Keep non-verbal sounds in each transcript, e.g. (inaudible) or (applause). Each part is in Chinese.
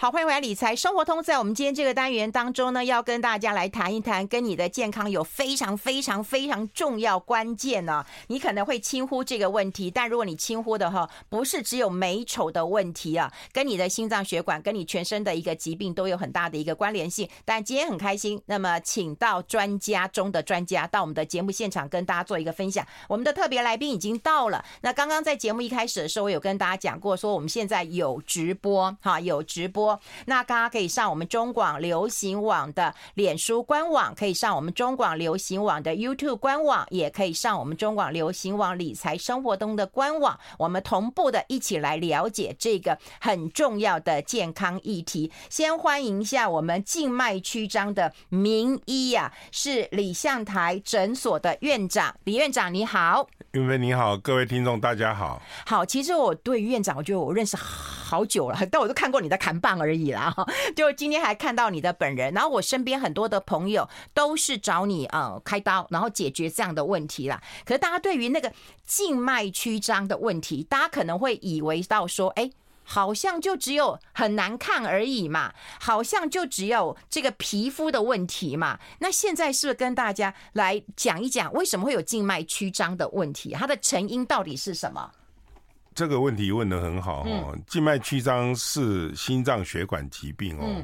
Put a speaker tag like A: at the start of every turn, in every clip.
A: 好，欢迎回来理财生活通。在我们今天这个单元当中呢，要跟大家来谈一谈跟你的健康有非常非常非常重要关键呢、你可能会轻忽这个问题，但如果你轻忽的话，不是只有美丑的问题啊，跟你的心脏血管、跟你全身的一个疾病都有很大的一个关联性。但今天很开心，那么请到专家中的专家到我们的节目现场跟大家做一个分享。我们的特别来宾已经到了。那刚刚在节目一开始的时候，我有跟大家讲过，说我们现在有直播，哈，有直播。那大家可以上我们中广流行网的脸书官网，可以上我们中广流行网的 YouTube 官网，也可以上我们中广流行网理财生活中的官网，我们同步的一起来了解这个很重要的健康议题。先欢迎一下我们静脉曲张的名医呀、啊，是李向台诊所的院长李院长，你好。
B: 韵芬你好，各位听众大家好。
A: 好，其实我对院长，我觉得我认识好好久了，(laughs) 但我都看过你的砍棒而已啦。(laughs) 就今天还看到你的本人，然后我身边很多的朋友都是找你呃开刀，然后解决这样的问题啦。可是大家对于那个静脉曲张的问题，大家可能会以为到说，哎。好像就只有很难看而已嘛，好像就只有这个皮肤的问题嘛。那现在是不是跟大家来讲一讲，为什么会有静脉曲张的问题？它的成因到底是什么？
B: 这个问题问的很好哦。静脉曲张是心脏血管疾病哦。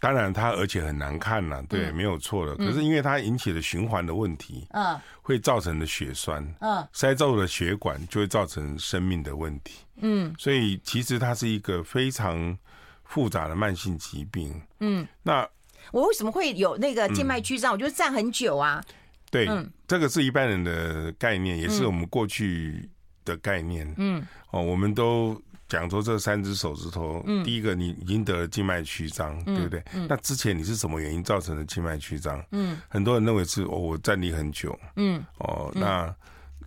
B: 当然，它而且很难看了，对，没有错的。可是因为它引起了循环的问题，嗯，会造成的血栓，嗯，塞住了血管，就会造成生命的问题，嗯。所以其实它是一个非常复杂的慢性疾病，嗯。那
A: 我为什么会有那个静脉曲张？我就站很久啊。
B: 对，这个是一般人的概念，也是我们过去的概念，嗯。哦，我们都。讲说这三只手指头，第一个你已经得了静脉曲张，对不对？那之前你是什么原因造成的静脉曲张？嗯，很多人认为是哦，我站立很久，嗯，哦，那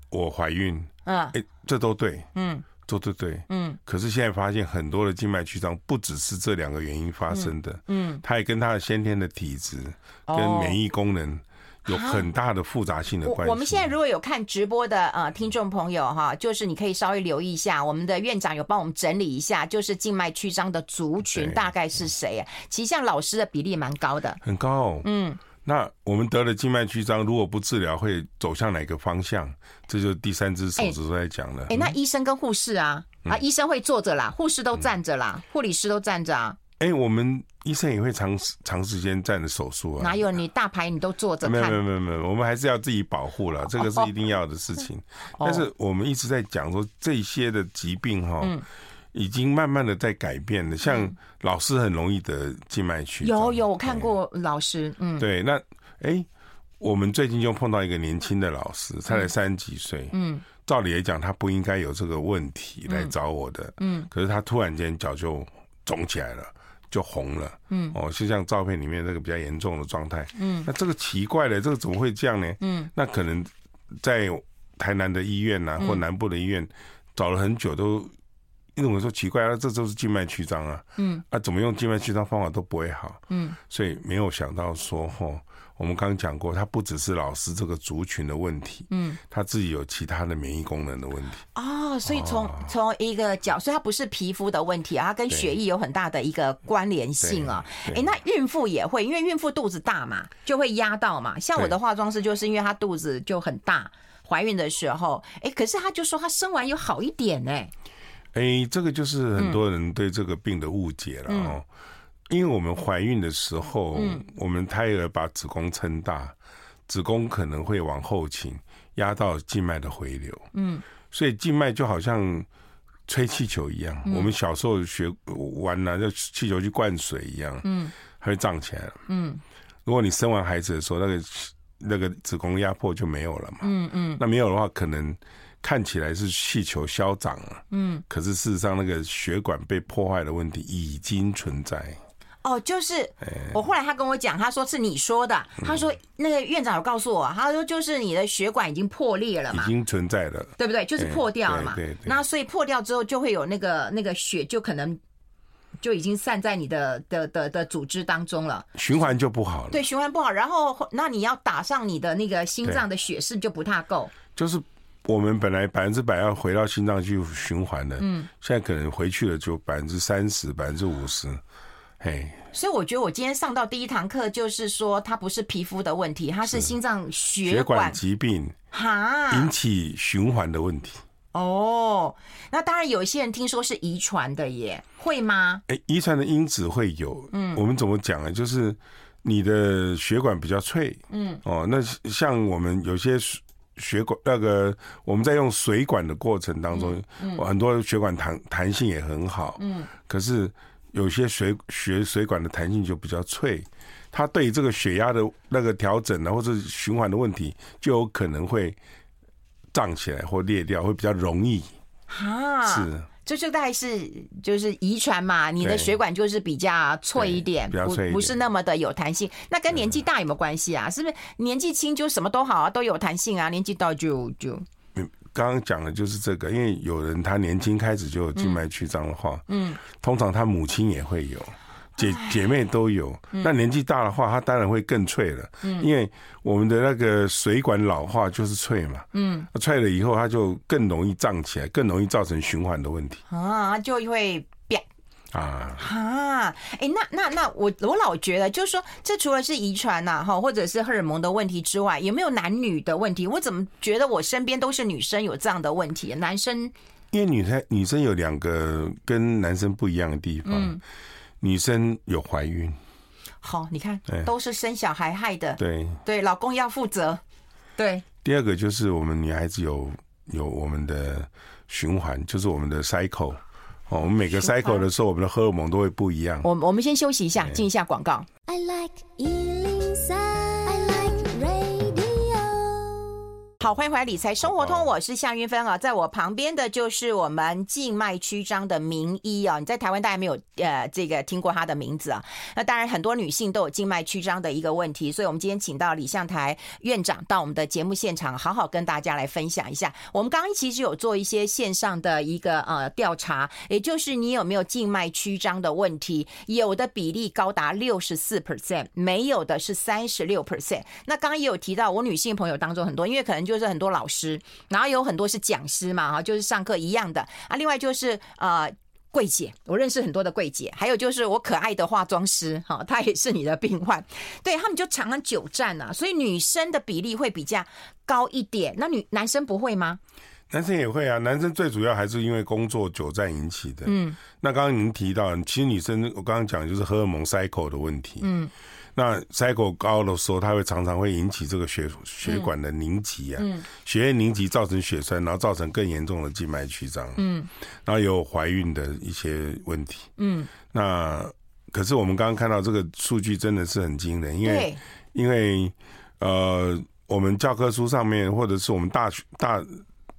B: 我怀孕，啊，哎，这都对，嗯，都对。对，嗯。可是现在发现很多的静脉曲张不只是这两个原因发生的，嗯，它也跟他的先天的体质跟免疫功能。有很大的复杂性的关系。我
A: 们现在如果有看直播的呃听众朋友哈，就是你可以稍微留意一下，我们的院长有帮我们整理一下，就是静脉曲张的族群大概是谁啊？其实像老师的比例蛮高的，
B: 很高。嗯，那我们得了静脉曲张，如果不治疗，会走向哪个方向？这就是第三只手指都在讲了。
A: 哎，那医生跟护士啊，啊，医生会坐着啦，护士都站着啦，护理师都站着啊。
B: 哎，我们。医生也会长长时间站着手术啊？
A: 哪有你大牌你都坐着？
B: 没有没有没有没有，我们还是要自己保护了，(laughs) 这个是一定要的事情。但是我们一直在讲说，这些的疾病哈，已经慢慢的在改变了。像老师很容易得静脉曲张，
A: 有有我看过老师，嗯，
B: 对。那哎，我们最近就碰到一个年轻的老师，他才三十几岁，嗯，照理来讲他不应该有这个问题来找我的，嗯，可是他突然间脚就肿起来了。就红了，嗯，哦，就像照片里面那个比较严重的状态，嗯，那这个奇怪了，这个怎么会这样呢？嗯，那可能在台南的医院呐、啊，或南部的医院找了很久都，因为我们说奇怪啊，这都是静脉曲张啊，嗯，啊，怎么用静脉曲张方法都不会好，嗯，所以没有想到说，吼。我们刚刚讲过，它不只是老师这个族群的问题，嗯，他自己有其他的免疫功能的问题。
A: 哦，所以从从一个角，所以它不是皮肤的问题啊，它跟血液有很大的一个关联性啊。哎，那孕妇也会，因为孕妇肚子大嘛，就会压到嘛。像我的化妆师，就是因为她肚子就很大，怀孕的时候，哎，可是她就说她生完有好一点哎。
B: 哎，这个就是很多人对这个病的误解了哦。因为我们怀孕的时候，嗯、我们胎儿把子宫撑大，子宫可能会往后倾，压到静脉的回流。嗯，所以静脉就好像吹气球一样。嗯、我们小时候学玩拿、啊，就气球去灌水一样。嗯，它会胀起来。嗯，如果你生完孩子的时候，那个那个子宫压迫就没有了嘛。嗯嗯，那没有的话，可能看起来是气球消长了。嗯，可是事实上，那个血管被破坏的问题已经存在。
A: 哦，就是我后来他跟我讲，他说是你说的，他说那个院长有告诉我，他说就是你的血管已经破裂了嘛，
B: 已经存在了，
A: 对不对？就是破掉了嘛。对对。那所以破掉之后就会有那个那个血就可能就已经散在你的的的的组织当中了，
B: 循环就不好了。
A: 对，循环不好，然后那你要打上你的那个心脏的血是就不太够。
B: 就是我们本来百分之百要回到心脏去循环的，嗯，现在可能回去了就百分之三十、百分之五十，嘿。
A: 所以我觉得我今天上到第一堂课，就是说它不是皮肤的问题，它是心脏血管
B: 疾病
A: 哈。
B: 引起循环的问题。
A: 哦，那当然有一些人听说是遗传的耶，会吗？
B: 哎，遗传的因子会有，嗯，我们怎么讲呢？就是你的血管比较脆，嗯，哦，那像我们有些血管那个我们在用水管的过程当中，嗯，很多血管弹弹性也很好，嗯，可是有些水血水管的弹性就比较脆，它对这个血压的那个调整呢，或者循环的问题，就有可能会。胀起来或裂掉会比较容易，
A: 哈，
B: 是，
A: 这就大概是就是遗传嘛，你的血管就是比较脆一点，
B: 比较脆，
A: 不是那么的有弹性。那跟年纪大有没有关系啊？是不是年纪轻就什么都好啊，都有弹性啊？年纪大就就，
B: 刚刚讲的就是这个，因为有人他年轻开始就有静脉曲张的话，嗯，通常他母亲也会有。姐姐妹都有，那年纪大的话，他当然会更脆了。嗯，因为我们的那个水管老化就是脆嘛。嗯，脆了以后，它就更容易胀起来，更容易造成循环的问题。
A: 啊，就会变
B: 啊
A: 哈！哎，那那那我我老觉得，就是说，这除了是遗传呐，哈，或者是荷尔蒙的问题之外，有没有男女的问题？我怎么觉得我身边都是女生有这样的问题？男生，
B: 因为女生女生有两个跟男生不一样的地方。嗯。女生有怀孕，
A: 好，你看，都是生小孩害的，
B: 对
A: 对，老公要负责，对。
B: 第二个就是我们女孩子有有我们的循环，就是我们的 cycle 哦，我们每个 cycle 的时候，我们的荷尔蒙都会不一样。
A: 我我们先休息一下，进一下广告。I like 好，欢迎回来《理财生活通》，我是夏云芬啊，在我旁边的就是我们静脉曲张的名医啊。你在台湾大家没有呃这个听过他的名字啊？那当然很多女性都有静脉曲张的一个问题，所以我们今天请到李向台院长到我们的节目现场，好好跟大家来分享一下。我们刚刚其实有做一些线上的一个呃调查，也就是你有没有静脉曲张的问题，有的比例高达六十四 percent，没有的是三十六 percent。那刚刚也有提到，我女性朋友当中很多，因为可能。就是很多老师，然后有很多是讲师嘛，哈，就是上课一样的啊。另外就是呃，柜姐，我认识很多的柜姐，还有就是我可爱的化妆师，哈，她也是你的病患，对，他们就常常久站啊，所以女生的比例会比较高一点。那女男生不会吗？
B: 男生也会啊，男生最主要还是因为工作久站引起的。嗯，那刚刚您提到，其实女生我刚刚讲就是荷尔蒙 cycle 的问题。嗯。那 cycle 高的时候，它会常常会引起这个血血管的凝集啊，血液凝集造成血栓，然后造成更严重的静脉曲张。嗯，然后有怀孕的一些问题。嗯，那可是我们刚刚看到这个数据真的是很惊人，因为因为呃，我们教科书上面或者是我们大学大。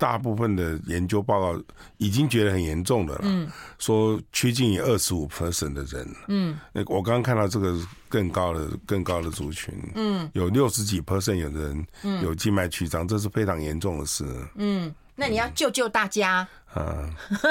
B: 大部分的研究报告已经觉得很严重的了，嗯，说趋近于二十五 percent 的人，嗯，那我刚刚看到这个更高的更高的族群，嗯，有六十几 percent 有的人有静脉曲张，这是非常严重的事，嗯，
A: 那你要救救大家，
B: 嗯，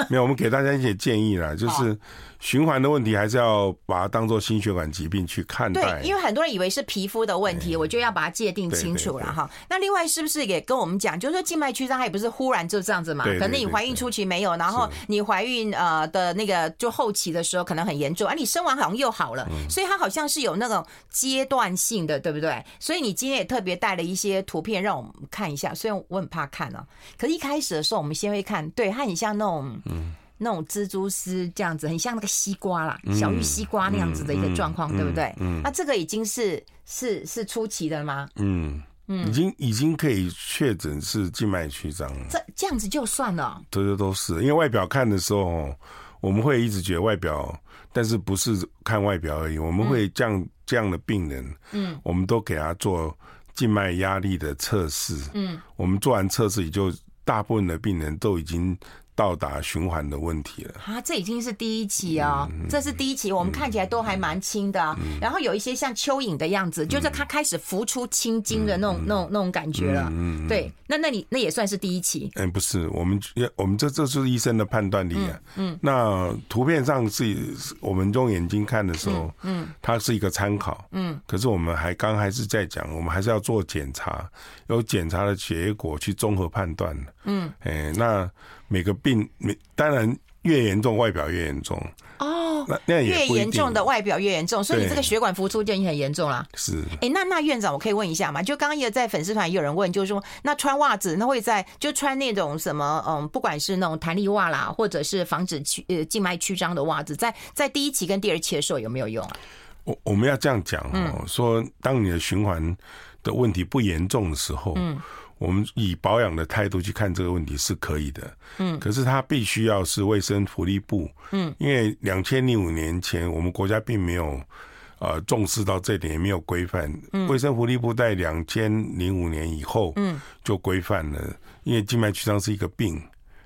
B: 没有，我们给大家一些建议啦，就是。循环的问题还是要把它当做心血管疾病去看待。
A: 对，因为很多人以为是皮肤的问题，我就要把它界定清楚了哈。那另外是不是也跟我们讲，就是说静脉曲张它也不是忽然就这样子嘛？可能你怀孕初期没有，然后你怀孕呃的那个就后期的时候可能很严重，而你生完好像又好了，所以它好像是有那种阶段性的，对不对？所以你今天也特别带了一些图片让我们看一下，虽然我很怕看啊，可是一开始的时候我们先会看，对，它很像那种嗯。那种蜘蛛丝这样子，很像那个西瓜啦，小玉西瓜那样子的一个状况，对不对？嗯，那这个已经是是是初期的了吗？嗯
B: 嗯，已经已经可以确诊是静脉曲张了。
A: 这这样子就算了，
B: 这些都是因为外表看的时候，我们会一直觉得外表，但是不是看外表而已，我们会这样这样的病人，嗯，我们都给他做静脉压力的测试，嗯，我们做完测试，也就大部分的病人都已经。到达循环的问题了。
A: 啊，这已经是第一期哦，嗯、这是第一期，我们看起来都还蛮轻的、嗯。然后有一些像蚯蚓的样子，嗯、就是它开始浮出青筋的那种、嗯、那种、那种感觉了。嗯，对，那那你那也算是第一期。
B: 嗯，不是，我们我们这这是医生的判断力啊。嗯，嗯那图片上是我们用眼睛看的时候，嗯，它是一个参考。嗯，可是我们还刚还是在讲，我们还是要做检查，有检查的结果去综合判断。嗯，哎，那。每个病，每当然越严重，外表越严重
A: 哦。那那越严重的外表越严重，所以你这个血管浮出就已经很严重了。
B: 是。
A: 哎，那那院长，我可以问一下吗？就刚刚也在粉丝团也有人问，就是说，那穿袜子，那会在就穿那种什么，嗯，不管是那种弹力袜啦，或者是防止曲呃静脉曲张的袜子，在在第一期跟第二期的时候有没有用啊？
B: 我我们要这样讲哦、嗯，说当你的循环的问题不严重的时候，嗯。我们以保养的态度去看这个问题是可以的，嗯，可是它必须要是卫生福利部，嗯，因为两千零五年前我们国家并没有呃重视到这点，也没有规范，嗯，卫生福利部在两千零五年以后，嗯，就规范了，因为静脉曲张是一个病，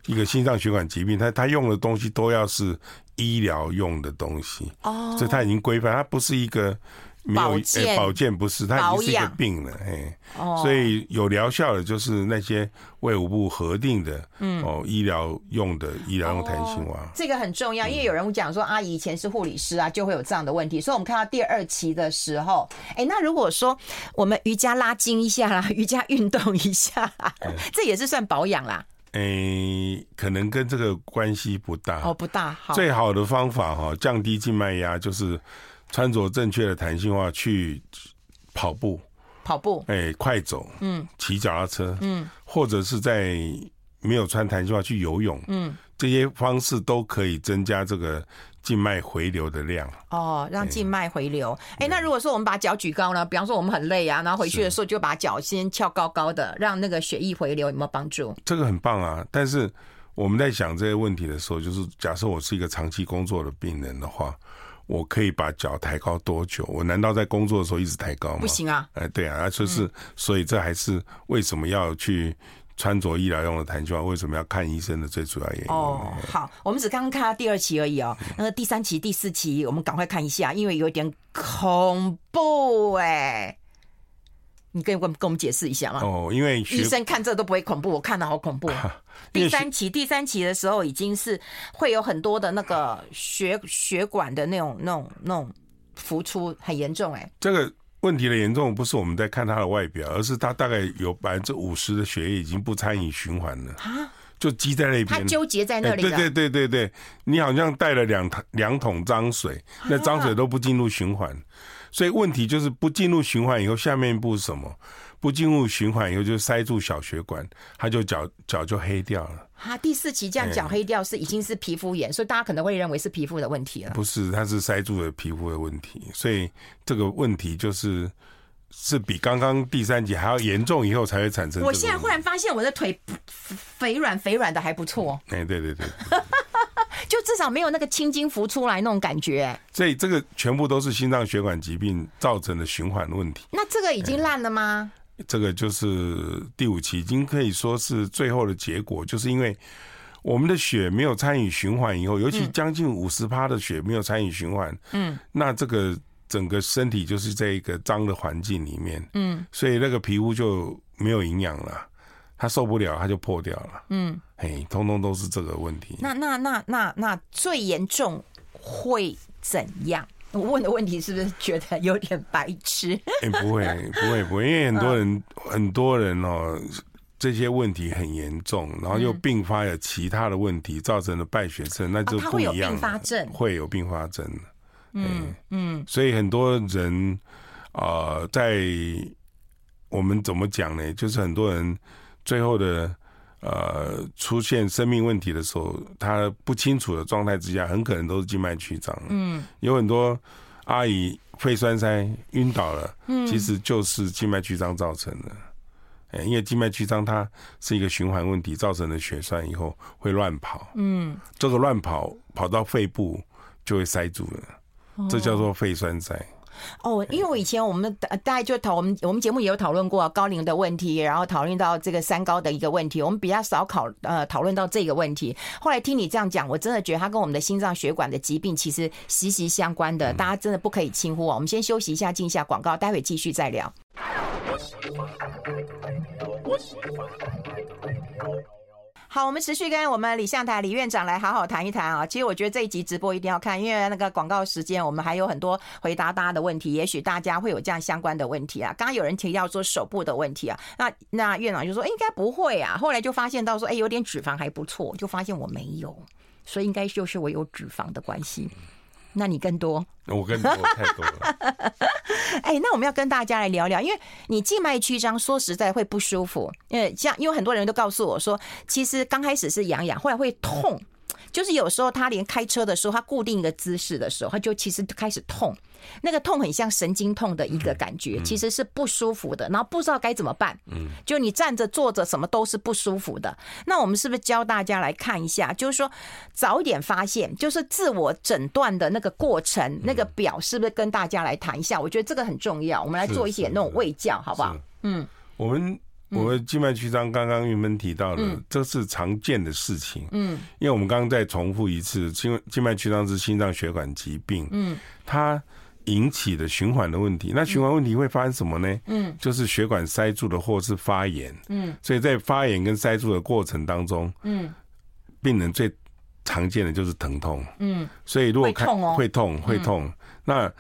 B: 一个心脏血管疾病，它它用的东西都要是医疗用的东西，哦，所以它已经规范，它不是一个。没有，欸、保健不是，它已经是一个病了，哎，哦，所以有疗效的，就是那些卫武部核定的，嗯，哦，医疗用的医疗用弹性袜，
A: 这个很重要，因为有人讲说啊，以前是护理师啊，就会有这样的问题，所以我们看到第二期的时候，哎，欸，那如果说我们瑜伽拉筋一下啦，(laughs) 瑜伽运动一下啦，嗯，(laughs) 这也是算保养啦，
B: 哎，欸，可能跟这个关系不大，
A: 哦，不大，好，
B: 最好的方法哈，降低静脉压就是。穿着正确的弹性袜去跑步，
A: 跑步，
B: 哎、欸，快走，嗯，骑脚踏车，嗯，或者是在没有穿弹性袜去游泳，嗯，这些方式都可以增加这个静脉回流的量。
A: 哦，让静脉回流。哎、那如果说我们把脚举高呢？比方说我们很累啊，然后回去的时候就把脚先翘高高的，让那个血液回流，有没有帮助？
B: 这个很棒啊！但是我们在想这些问题的时候，就是假设我是一个长期工作的病人的话。我可以把脚抬高多久？我难道在工作的时候一直抬高吗？
A: 不行啊！
B: 哎，对啊，就是，所以这还是为什么要去穿着医疗用的弹性袜？为什么要看医生的最主要原因。
A: 哦，好，我们只刚刚看到第二期而已哦。那个第三期、第四期，我们赶快看一下，因为有点恐怖哎。你可以跟跟我们解释一下吗？
B: 哦，因为
A: 医生看这都不会恐怖，我看的好恐怖。(laughs) 第三期，第三期的时候已经是会有很多的那个血血管的那种、那种、那种浮出，很严重哎。
B: 这个问题的严重不是我们在看他的外表，而是他大概有百分之五十的血液已经不参与循环了啊，就积在那边，
A: 它纠结在那里。
B: 对对对对对，你好像带了两桶两桶脏水，那脏水都不进入循环。所以问题就是不进入循环以后，下面一步是什么？不进入循环以后就塞住小血管，它就脚脚就黑掉了。
A: 啊，第四期这样脚黑掉是已经是皮肤炎，所以大家可能会认为是皮肤的问题了。
B: 不是，它是塞住了皮肤的问题，所以这个问题就是是比刚刚第三集还要严重，以后才会产生。
A: 我现在忽然发现我的腿肥软肥软的还不错。
B: 哎，对对对。(laughs)
A: 就至少没有那个青筋浮出来那种感觉，
B: 所以这个全部都是心脏血管疾病造成的循环问题。
A: 那这个已经烂了吗？
B: 这个就是第五期，已经可以说是最后的结果，就是因为我们的血没有参与循环以后，尤其将近五十趴的血没有参与循环，嗯，那这个整个身体就是在一个脏的环境里面，嗯，所以那个皮肤就没有营养了。他受不了，他就破掉了。嗯，嘿，通通都是这个问题。
A: 那那那那那最严重会怎样？我问的问题是不是觉得有点白痴？
B: 哎、欸，不会，(laughs) 不会，不会，因为很多人，嗯、很多人哦，这些问题很严重，然后又并发有其他的问题，造成了败血症，那就不一样。会有并
A: 发症，
B: 会有并发症。嗯嗯，所以很多人啊、呃，在我们怎么讲呢？就是很多人。最后的呃，出现生命问题的时候，他不清楚的状态之下，很可能都是静脉曲张。嗯，有很多阿姨肺栓塞晕倒了，嗯，其实就是静脉曲张造成的。哎，因为静脉曲张它是一个循环问题造成的血栓，以后会乱跑。嗯，这个乱跑跑到肺部就会塞住了，这叫做肺栓塞。
A: 哦，因为我以前我们大概就讨我们我们节目也有讨论过高龄的问题，然后讨论到这个三高的一个问题，我们比较少考呃讨论到这个问题。后来听你这样讲，我真的觉得它跟我们的心脏血管的疾病其实息息相关的，大家真的不可以轻忽啊。我们先休息一下，进一下广告，待会继续再聊。好，我们持续跟我们李向台李院长来好好谈一谈啊。其实我觉得这一集直播一定要看，因为那个广告时间，我们还有很多回答大家的问题。也许大家会有这样相关的问题啊。刚刚有人提到说手部的问题啊，那那院长就说应该不会啊。后来就发现到说，哎，有点脂肪还不错，就发现我没有，所以应该就是我有脂肪的关系。那你更多，
B: 我更多 (laughs) 太多了。
A: 哎，那我们要跟大家来聊聊，因为你静脉曲张，说实在会不舒服。因为像，因为很多人都告诉我说，其实刚开始是痒痒，后来会痛。就是有时候他连开车的时候，他固定一个姿势的时候，他就其实开始痛。那个痛很像神经痛的一个感觉，其实是不舒服的。然后不知道该怎么办。嗯，就你站着、坐着，什么都是不舒服的。那我们是不是教大家来看一下？就是说早一点发现，就是自我诊断的那个过程，那个表是不是跟大家来谈一下？我觉得这个很重要。我们来做一些那种卫教，好不好？嗯，
B: 我们。我们静脉曲张刚刚玉芬提到了，这是常见的事情。嗯，因为我们刚刚再重复一次，静静脉曲张是心脏血管疾病。嗯，它引起的循环的问题，那循环问题会发生什么呢？嗯，就是血管塞住的或是发炎。嗯，所以在发炎跟塞住的过程当中，嗯，病人最常见的就是疼痛。嗯，所以如果看会痛会痛，那。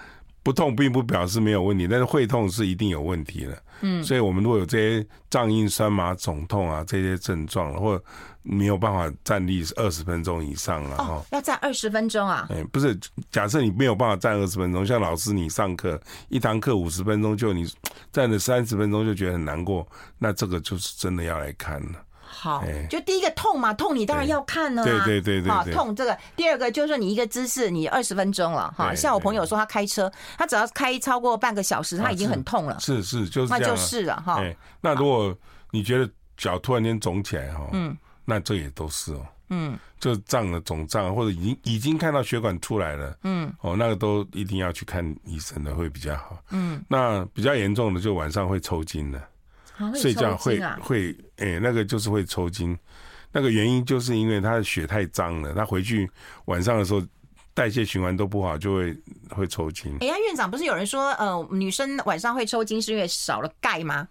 B: 不痛并不表示没有问题，但是会痛是一定有问题的。嗯，所以我们如果有这些胀硬、酸麻、肿痛啊这些症状，或没有办法站立二十分钟以上了，
A: 哦，要站二十分钟啊？
B: 哎，不是，假设你没有办法站二十分钟，像老师你上课一堂课五十分钟，就你站了三十分钟就觉得很难过，那这个就是真的要来看了。
A: 好，就第一个痛嘛，痛你当然要看了。
B: 对对对对，
A: 好痛这个。第二个就是说你一个姿势，你二十分钟了哈。像我朋友说他开车，他只要开超过半个小时，他已经很痛了。
B: 是是，就是
A: 那就是了哈。
B: 那如果你觉得脚突然间肿起来哈，嗯，那这也都是哦，嗯，就胀了肿胀，或者已经已经看到血管出来了，嗯，哦，那个都一定要去看医生的会比较好。嗯，那比较严重的就晚上会抽筋的。睡觉会会诶，那个就是会抽筋，那个原因就是因为他的血太脏了，他回去晚上的时候代谢循环都不好，就会会抽筋。
A: 哎呀，院长不是有人说呃，女生晚上会抽筋是因为少了钙吗？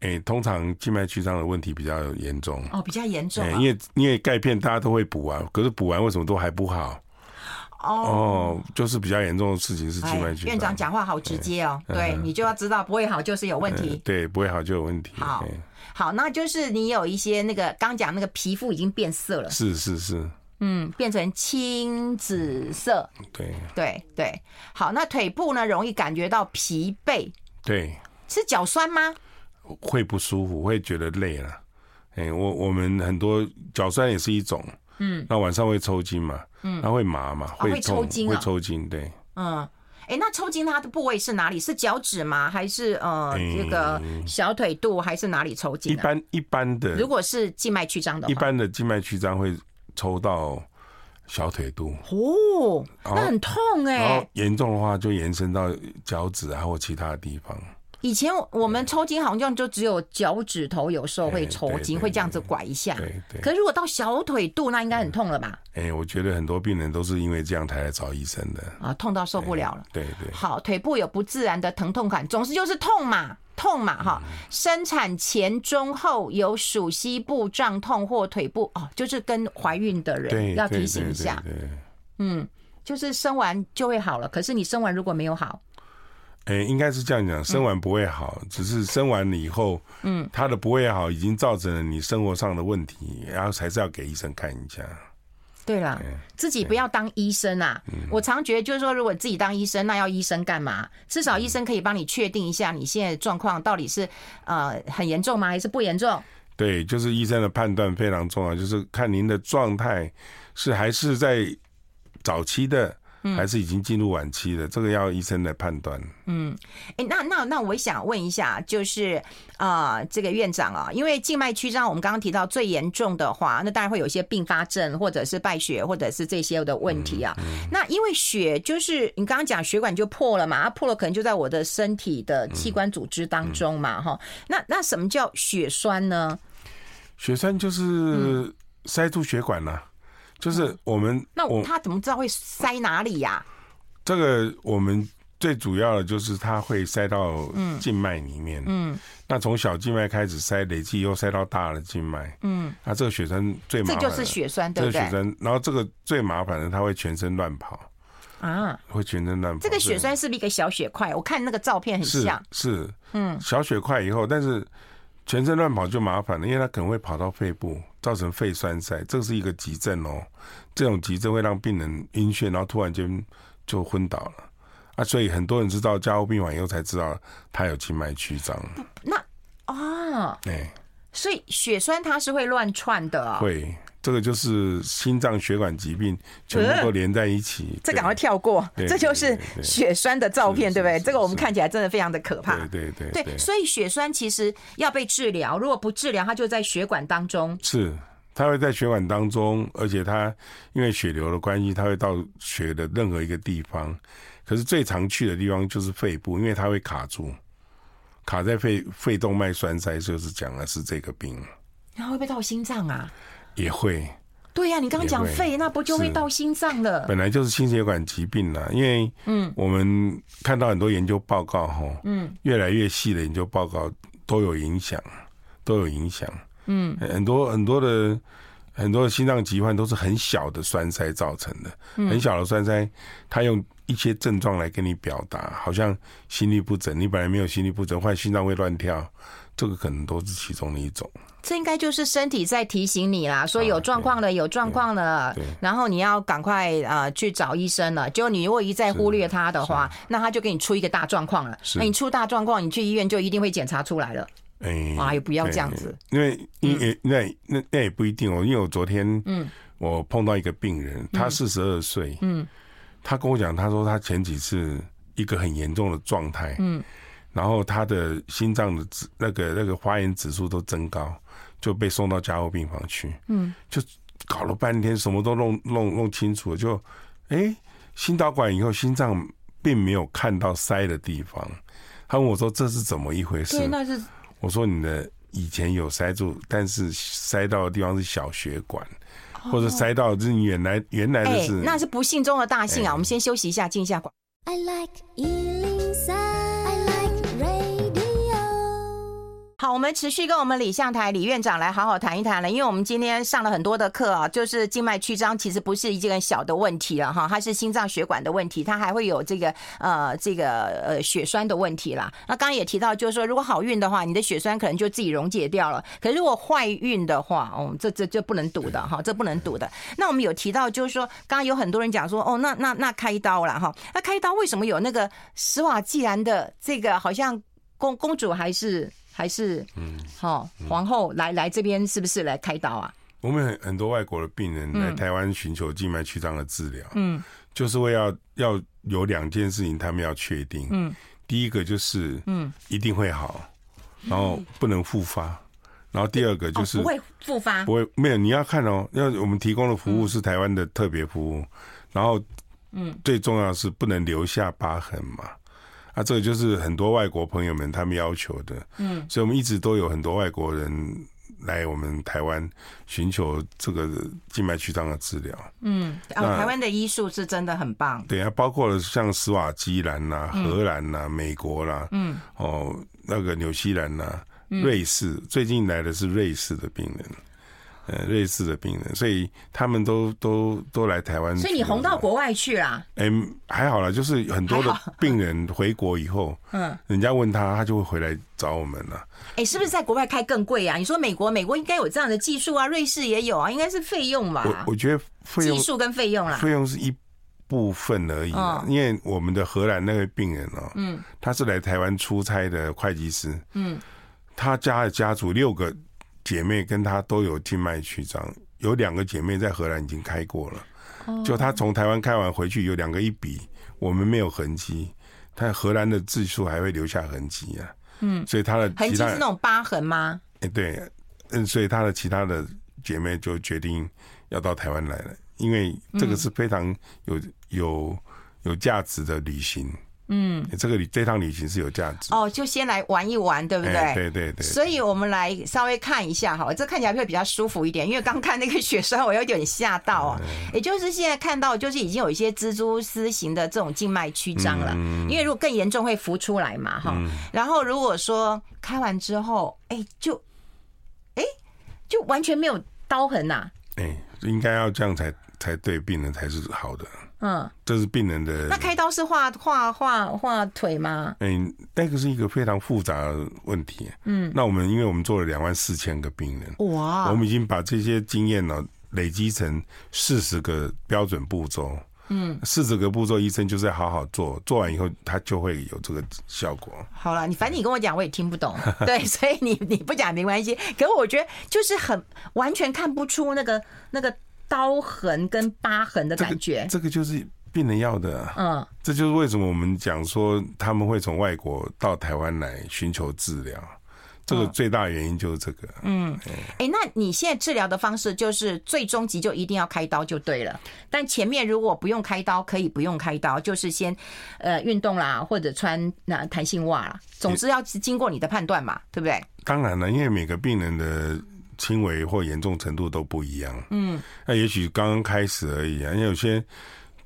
B: 哎，通常静脉曲张的问题比较严重
A: 哦，比较严重，
B: 因为因为钙片大家都会补啊，可是补完为什么都还不好？哦，就是比较严重的事情是静脉曲张。院
A: 长讲话好直接哦，对，你就要知道不会好就是有问题，
B: 对，不会好就有问题。
A: 好，好，那就是你有一些那个刚讲那个皮肤已经变色了，
B: 是是是，
A: 嗯，变成青紫色，
B: 对。
A: 对对。好，那腿部呢容易感觉到疲惫，
B: 对，
A: 是脚酸吗？
B: 会不舒服，会觉得累了。哎，我我们很多脚酸也是一种，嗯，那晚上会抽筋嘛。嗯，它会麻嘛，会抽筋，会抽筋，对。
A: 嗯，哎，那抽筋它的部位是哪里？是脚趾吗？还是呃，这个小腿肚，还是哪里抽筋？
B: 一般一般的，
A: 如果是静脉曲张的话，
B: 一般的静脉曲张会抽到小腿肚。
A: 哦，那很痛哎。
B: 然后严重的话就延伸到脚趾啊或其他的地方。
A: 以前我们抽筋好像就只有脚趾头有时候会抽筋，会这样子拐一下。对对。可是如果到小腿肚，那应该很痛了吧？
B: 哎，我觉得很多病人都是因为这样才来找医生的。
A: 啊，痛到受不了了。
B: 对对。
A: 好，腿部有不自然的疼痛感，总之就是痛嘛，痛嘛哈。生产前、中、后有属膝部胀痛或腿部哦，就是跟怀孕的人要提醒一下。对。嗯，就是生完就会好了，可是你生完如果没有好。
B: 哎，应该是这样讲，生完不会好，嗯、只是生完了以后，嗯，他的不会好已经造成了你生活上的问题，然后还是要给医生看一下。
A: 对啦，自己不要当医生啊！我常觉得就是说，如果自己当医生，那要医生干嘛？至少医生可以帮你确定一下你现在的状况到底是呃很严重吗，还是不严重？
B: 对，就是医生的判断非常重要，就是看您的状态是还是在早期的。还是已经进入晚期了？这个要医生来判断。
A: 嗯，哎，那那那我想问一下，就是啊、呃，这个院长啊，因为静脉曲张，我们刚刚提到最严重的话，那当然会有一些并发症，或者是败血，或者是这些的问题啊。嗯嗯、那因为血就是你刚刚讲血管就破了嘛，它破了可能就在我的身体的器官组织当中嘛，哈、那那什么叫血栓呢？
B: 血栓就是塞住血管了、啊。就是我们，
A: 嗯、那他怎么知道会塞哪里呀、啊？
B: 这个我们最主要的就是它会塞到静脉里面。嗯，那从小静脉开始塞，累积又塞到大的静脉。嗯，那这个血栓最麻烦，
A: 这就是血栓，对不对？
B: 这个血栓，然后这个最麻烦的，它会全身乱跑啊，会全身乱跑。
A: 这个血栓是不是一个小血块？我看那个照片很像，
B: 是，是嗯，小血块以后，但是。全身乱跑就麻烦了，因为它可能会跑到肺部，造成肺栓塞，这是一个急症哦。这种急症会让病人晕眩，然后突然间就昏倒了啊！所以很多人知道加护病房以后才知道他有静脉曲张。
A: 那啊，哎、欸，所以血栓它是会乱窜的啊、哦，
B: 会。这个就是心脏血管疾病，全部都连在一起。
A: 这赶快跳过，这就是血栓的照片，对不对？这个我们看起来真的非常的可怕。
B: 对对对。
A: 对，所以血栓其实要被治疗，如果不治疗，它就在血管当中。
B: 是，它会在血管当中，而且它因为血流的关系，它会到血的任何一个地方。可是最常去的地方就是肺部，因为它会卡住，卡在肺肺动脉栓塞，就是讲的是这个病。
A: 然后会不会到心脏啊？
B: 也会，
A: 对呀、啊，你刚刚讲肺，那不就会到心脏了？
B: 本来就是心血管疾病了，因为嗯，我们看到很多研究报告哈，嗯，越来越细的研究报告都有影响，都有影响，嗯，很多很多的很多的心脏疾患都是很小的栓塞造成的，很小的栓塞，他用一些症状来跟你表达，好像心律不整，你本来没有心律不整，或心脏会乱跳，这个可能都是其中的一种。
A: 这应该就是身体在提醒你啦，说有状况了，有状况了，然后你要赶快呃去找医生了。就你如果一再忽略他的话，那他就给你出一个大状况了。那你出大状况，你去医院就一定会检查出来了。哎，哎，不要这样子。
B: 因为因为那那那也不一定哦，因为我昨天嗯，我碰到一个病人，他四十二岁，嗯，他跟我讲，他说他前几次一个很严重的状态，嗯，然后他的心脏的指那个那个发炎指数都增高。就被送到加护病房去，嗯，就搞了半天，什么都弄弄弄清楚了，就，哎、欸，心导管以后，心脏并没有看到塞的地方。他问我说：“这是怎么一回事？”
A: 对，那是
B: 我说：“你的以前有塞住，但是塞到的地方是小血管，哦、或者塞到是原来原来的是、
A: 欸，那是不幸中的大幸啊。欸”我们先休息一下，进一下广。I like 好，我们持续跟我们李相台李院长来好好谈一谈了，因为我们今天上了很多的课啊，就是静脉曲张其实不是一件小的问题了哈，它是心脏血管的问题，它还会有这个呃这个呃血栓的问题啦。那刚刚也提到，就是说如果好运的话，你的血栓可能就自己溶解掉了；可是如果坏运的话，哦，这这这不能赌的哈，这不能赌的。那我们有提到，就是说刚刚有很多人讲说，哦，那那那开刀了哈，那开刀为什么有那个施瓦济兰的这个好像公公主还是？还是嗯，好，皇后来来这边是不是来开刀啊？
B: 我们很很多外国的病人来台湾寻求静脉曲张的治疗，嗯，就是为要要有两件事情，他们要确定，嗯，第一个就是嗯。一定会好，然后不能复发，然后第二个就是
A: 不会复发，
B: 不会没有，你要看哦，要我们提供的服务是台湾的特别服务，然后嗯，最重要的是不能留下疤痕嘛。啊，这个就是很多外国朋友们他们要求的，嗯，所以我们一直都有很多外国人来我们台湾寻求这个静脉曲张的治疗，嗯，
A: 那哦，台湾的医术是真的很棒，
B: 对啊，包括了像斯瓦基兰呐、啊、荷兰呐、啊、美国啦，嗯，哦，那个纽西兰呐、啊、瑞士，最近来的是瑞士的病人。呃，瑞士的病人，所以他们都都都来台湾。
A: 所以你红到国外去啦？
B: 哎、欸，还好啦，就是很多的 (laughs) 病人回国以后，嗯，人家问他，他就会回来找我们了。
A: 哎、欸，是不是在国外开更贵啊？你说美国，美国应该有这样的技术啊，瑞士也有啊，应该是费用吧？
B: 我我觉得费用、
A: 技术跟费用啦，
B: 费用是一部分而已。嗯，因为我们的荷兰那位病人哦，嗯，他是来台湾出差的会计师，嗯，他家的家族六个。姐妹跟她都有静脉曲张，有两个姐妹在荷兰已经开过了，就她从台湾开完回去有两个一比，我们没有痕迹，但荷兰的字数还会留下痕迹啊。嗯，所以她的
A: 痕迹是那种疤痕吗？
B: 哎，对，嗯，所以她的其他的姐妹就决定要到台湾来了，因为这个是非常有有有价值的旅行。嗯，这个旅这趟旅行是有价值
A: 哦，就先来玩一玩，对不对？
B: 欸、对对对。
A: 所以我们来稍微看一下哈，这看起来会比较舒服一点，因为刚看那个雪山，我有点吓到啊。嗯、也就是现在看到，就是已经有一些蜘蛛丝型的这种静脉曲张了，嗯、因为如果更严重会浮出来嘛哈。嗯、然后如果说开完之后，哎，就哎就完全没有刀痕呐、啊。
B: 哎，应该要这样才才对，病人才是好的。嗯，这是病人的。
A: 那开刀是画画画画腿吗？
B: 嗯，那个是一个非常复杂的问题。嗯，那我们因为我们做了两万四千个病人，哇，我们已经把这些经验呢累积成四十个标准步骤。嗯，四十个步骤，医生就是要好好做，做完以后他就会有这个效果。
A: 好了，你反正你跟我讲，我也听不懂。(laughs) 对，所以你你不讲没关系。可是我觉得就是很完全看不出那个那个。刀痕跟疤痕的感觉，
B: 这个就是病人要的。嗯，这就是为什么我们讲说他们会从外国到台湾来寻求治疗，这个最大原因就是这个。嗯，
A: 哎，那你现在治疗的方式就是最终极就一定要开刀就对了，但前面如果不用开刀，可以不用开刀，就是先呃运动啦，或者穿那弹性袜啦，总之要经过你的判断嘛，对不对？
B: 当然了，因为每个病人的。轻微或严重程度都不一样。嗯，那也许刚刚开始而已啊。因为有些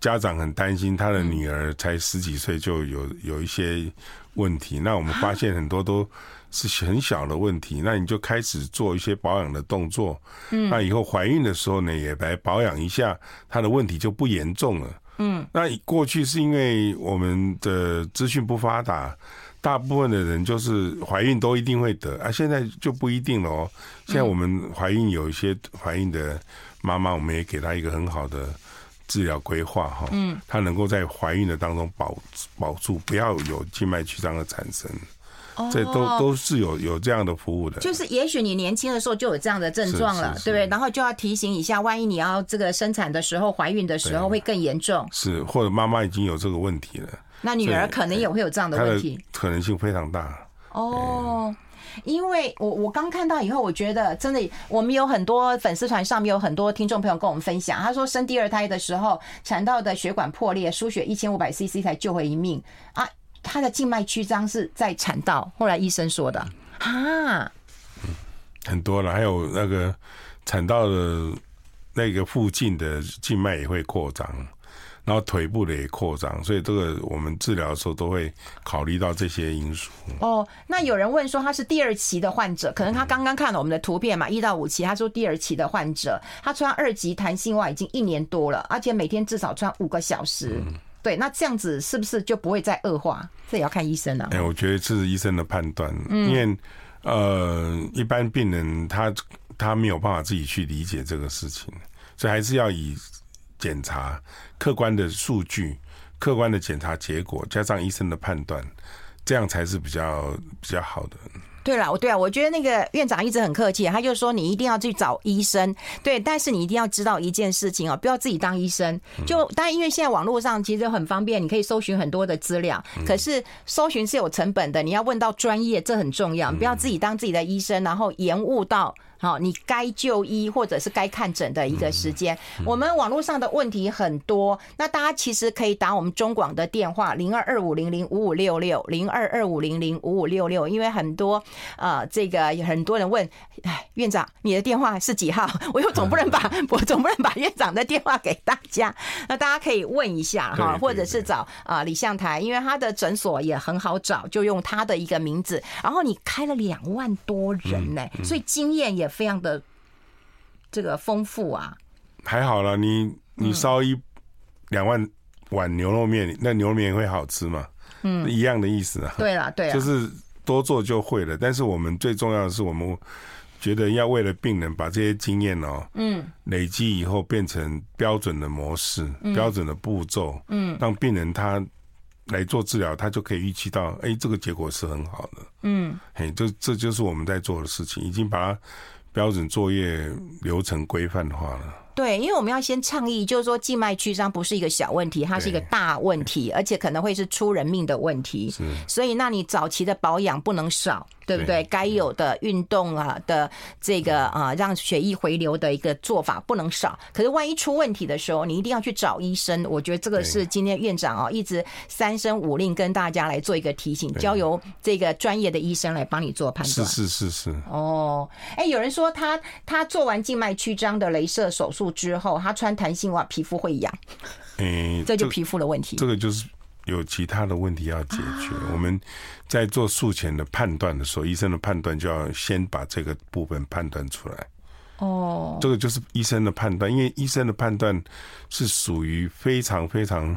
B: 家长很担心他的女儿才十几岁就有有一些问题，那我们发现很多都是很小的问题，那你就开始做一些保养的动作。嗯，那以后怀孕的时候呢，也来保养一下，他的问题就不严重了。嗯，那过去是因为我们的资讯不发达。大部分的人就是怀孕都一定会得啊，现在就不一定了哦。现在我们怀孕有一些怀孕的妈妈，我们也给她一个很好的治疗规划哈，嗯，她能够在怀孕的当中保保住，不要有静脉曲张的产生，这都都是有有这样的服务的。
A: 就是也许你年轻的时候就有这样的症状了，对不对？然后就要提醒一下，万一你要这个生产的时候、怀孕的时候会更严重，
B: 是或者妈妈已经有这个问题了。
A: 那女儿可能也会有这样的问题，
B: 可能性非常大。
A: 哦，因为我我刚看到以后，我觉得真的，我们有很多粉丝团上面有很多听众朋友跟我们分享，他说生第二胎的时候，产道的血管破裂，输血一千五百 CC 才救回一命啊。他的静脉曲张是在产道，后来医生说的啊，
B: 很多了，还有那个产道的那个附近的静脉也会扩张。然后腿部的也扩张，所以这个我们治疗的时候都会考虑到这些因素。
A: 哦，那有人问说他是第二期的患者，可能他刚刚看了我们的图片嘛，一到五期，他说第二期的患者，他穿二级弹性袜已经一年多了，而且每天至少穿五个小时。嗯、对，那这样子是不是就不会再恶化？这也要看医生了、啊。
B: 哎，我觉得这是医生的判断，因为呃，一般病人他他没有办法自己去理解这个事情，所以还是要以。检查客观的数据、客观的检查结果，加上医生的判断，这样才是比较比较好的。
A: 对了，我对啊，我觉得那个院长一直很客气，他就说你一定要去找医生，对，但是你一定要知道一件事情哦，不要自己当医生。就当然，因为现在网络上其实很方便，你可以搜寻很多的资料，可是搜寻是有成本的，你要问到专业，这很重要，不要自己当自己的医生，然后延误到。好，你该就医或者是该看诊的一个时间。我们网络上的问题很多，那大家其实可以打我们中广的电话零二二五零零五五六六零二二五零零五五六六，因为很多呃，这个很多人问，哎，院长你的电话是几号？我又总不能把 (laughs) 我总不能把院长的电话给大家，那大家可以问一下哈，或者是找啊李向台，因为他的诊所也很好找，就用他的一个名字。然后你开了两万多人呢，所以经验也。非常的这个丰富啊，
B: 还好了，你你烧一两万碗牛肉面，那牛肉面会好吃吗？嗯，一样的意思啊。
A: 对了，对，
B: 就是多做就会了。但是我们最重要的是，我们觉得要为了病人把这些经验哦，嗯，累积以后变成标准的模式、标准的步骤，嗯，让病人他来做治疗，他就可以预期到，哎，这个结果是很好的，嗯，嘿，这这就是我们在做的事情，已经把它。标准作业流程规范化了。
A: 对，因为我们要先倡议，就是说静脉曲张不是一个小问题，它是一个大问题，而且可能会是出人命的问题。是，所以那你早期的保养不能少。对不对？该有的运动啊的这个啊，让血液回流的一个做法不能少。可是万一出问题的时候，你一定要去找医生。我觉得这个是今天院长啊一直三声五令跟大家来做一个提醒，交由这个专业的医生来帮你做判断。
B: 是是是是。
A: 哦，哎，有人说他他做完静脉曲张的镭射手术之后，他穿弹性袜皮肤会痒。哎，(laughs) 这就皮肤的问题。
B: 这个就是。有其他的问题要解决，我们在做术前的判断的时候，医生的判断就要先把这个部分判断出来。哦，这个就是医生的判断，因为医生的判断是属于非常非常，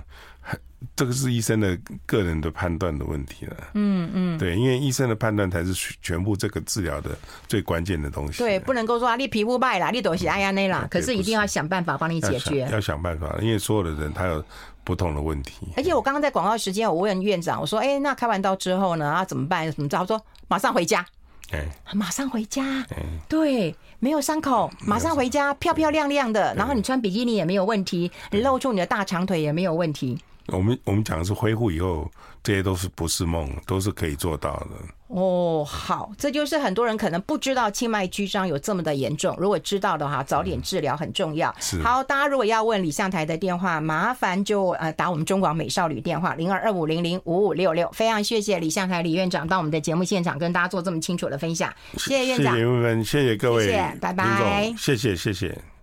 B: 这个是医生的个人的判断的问题了。嗯嗯，对，因为医生的判断才是全部这个治疗的最关键的东西。
A: 对，不能够说啊，你皮肤败了，你都是哎呀那啦，可是一定要想办法帮你解决。
B: 要想办法，因为所有的人他有。不同的问题，
A: 而且我刚刚在广告时间，我问院长，我说：“哎，那开完刀之后呢？啊，怎么办？怎么着？”他说：“马上回家。”哎，马上回家。对，没有伤口，马上回家，漂漂亮亮的。然后你穿比基尼也没有问题，你露出你的大长腿也没有问题。
B: 我们我们讲的是恢复以后，这些都是不是梦，都是可以做到的。
A: 哦，好，这就是很多人可能不知道静脉曲张有这么的严重。如果知道的话，早点治疗很重要。是。好，大家如果要问李向台的电话，麻烦就呃打我们中广美少女电话零二二五零零五五六六。非常谢谢李向台李院长到我们的节目现场跟大家做这么清楚的分享，谢谢院长，
B: 谢谢院长，谢谢各位，
A: 谢谢，拜拜，
B: 谢谢谢谢。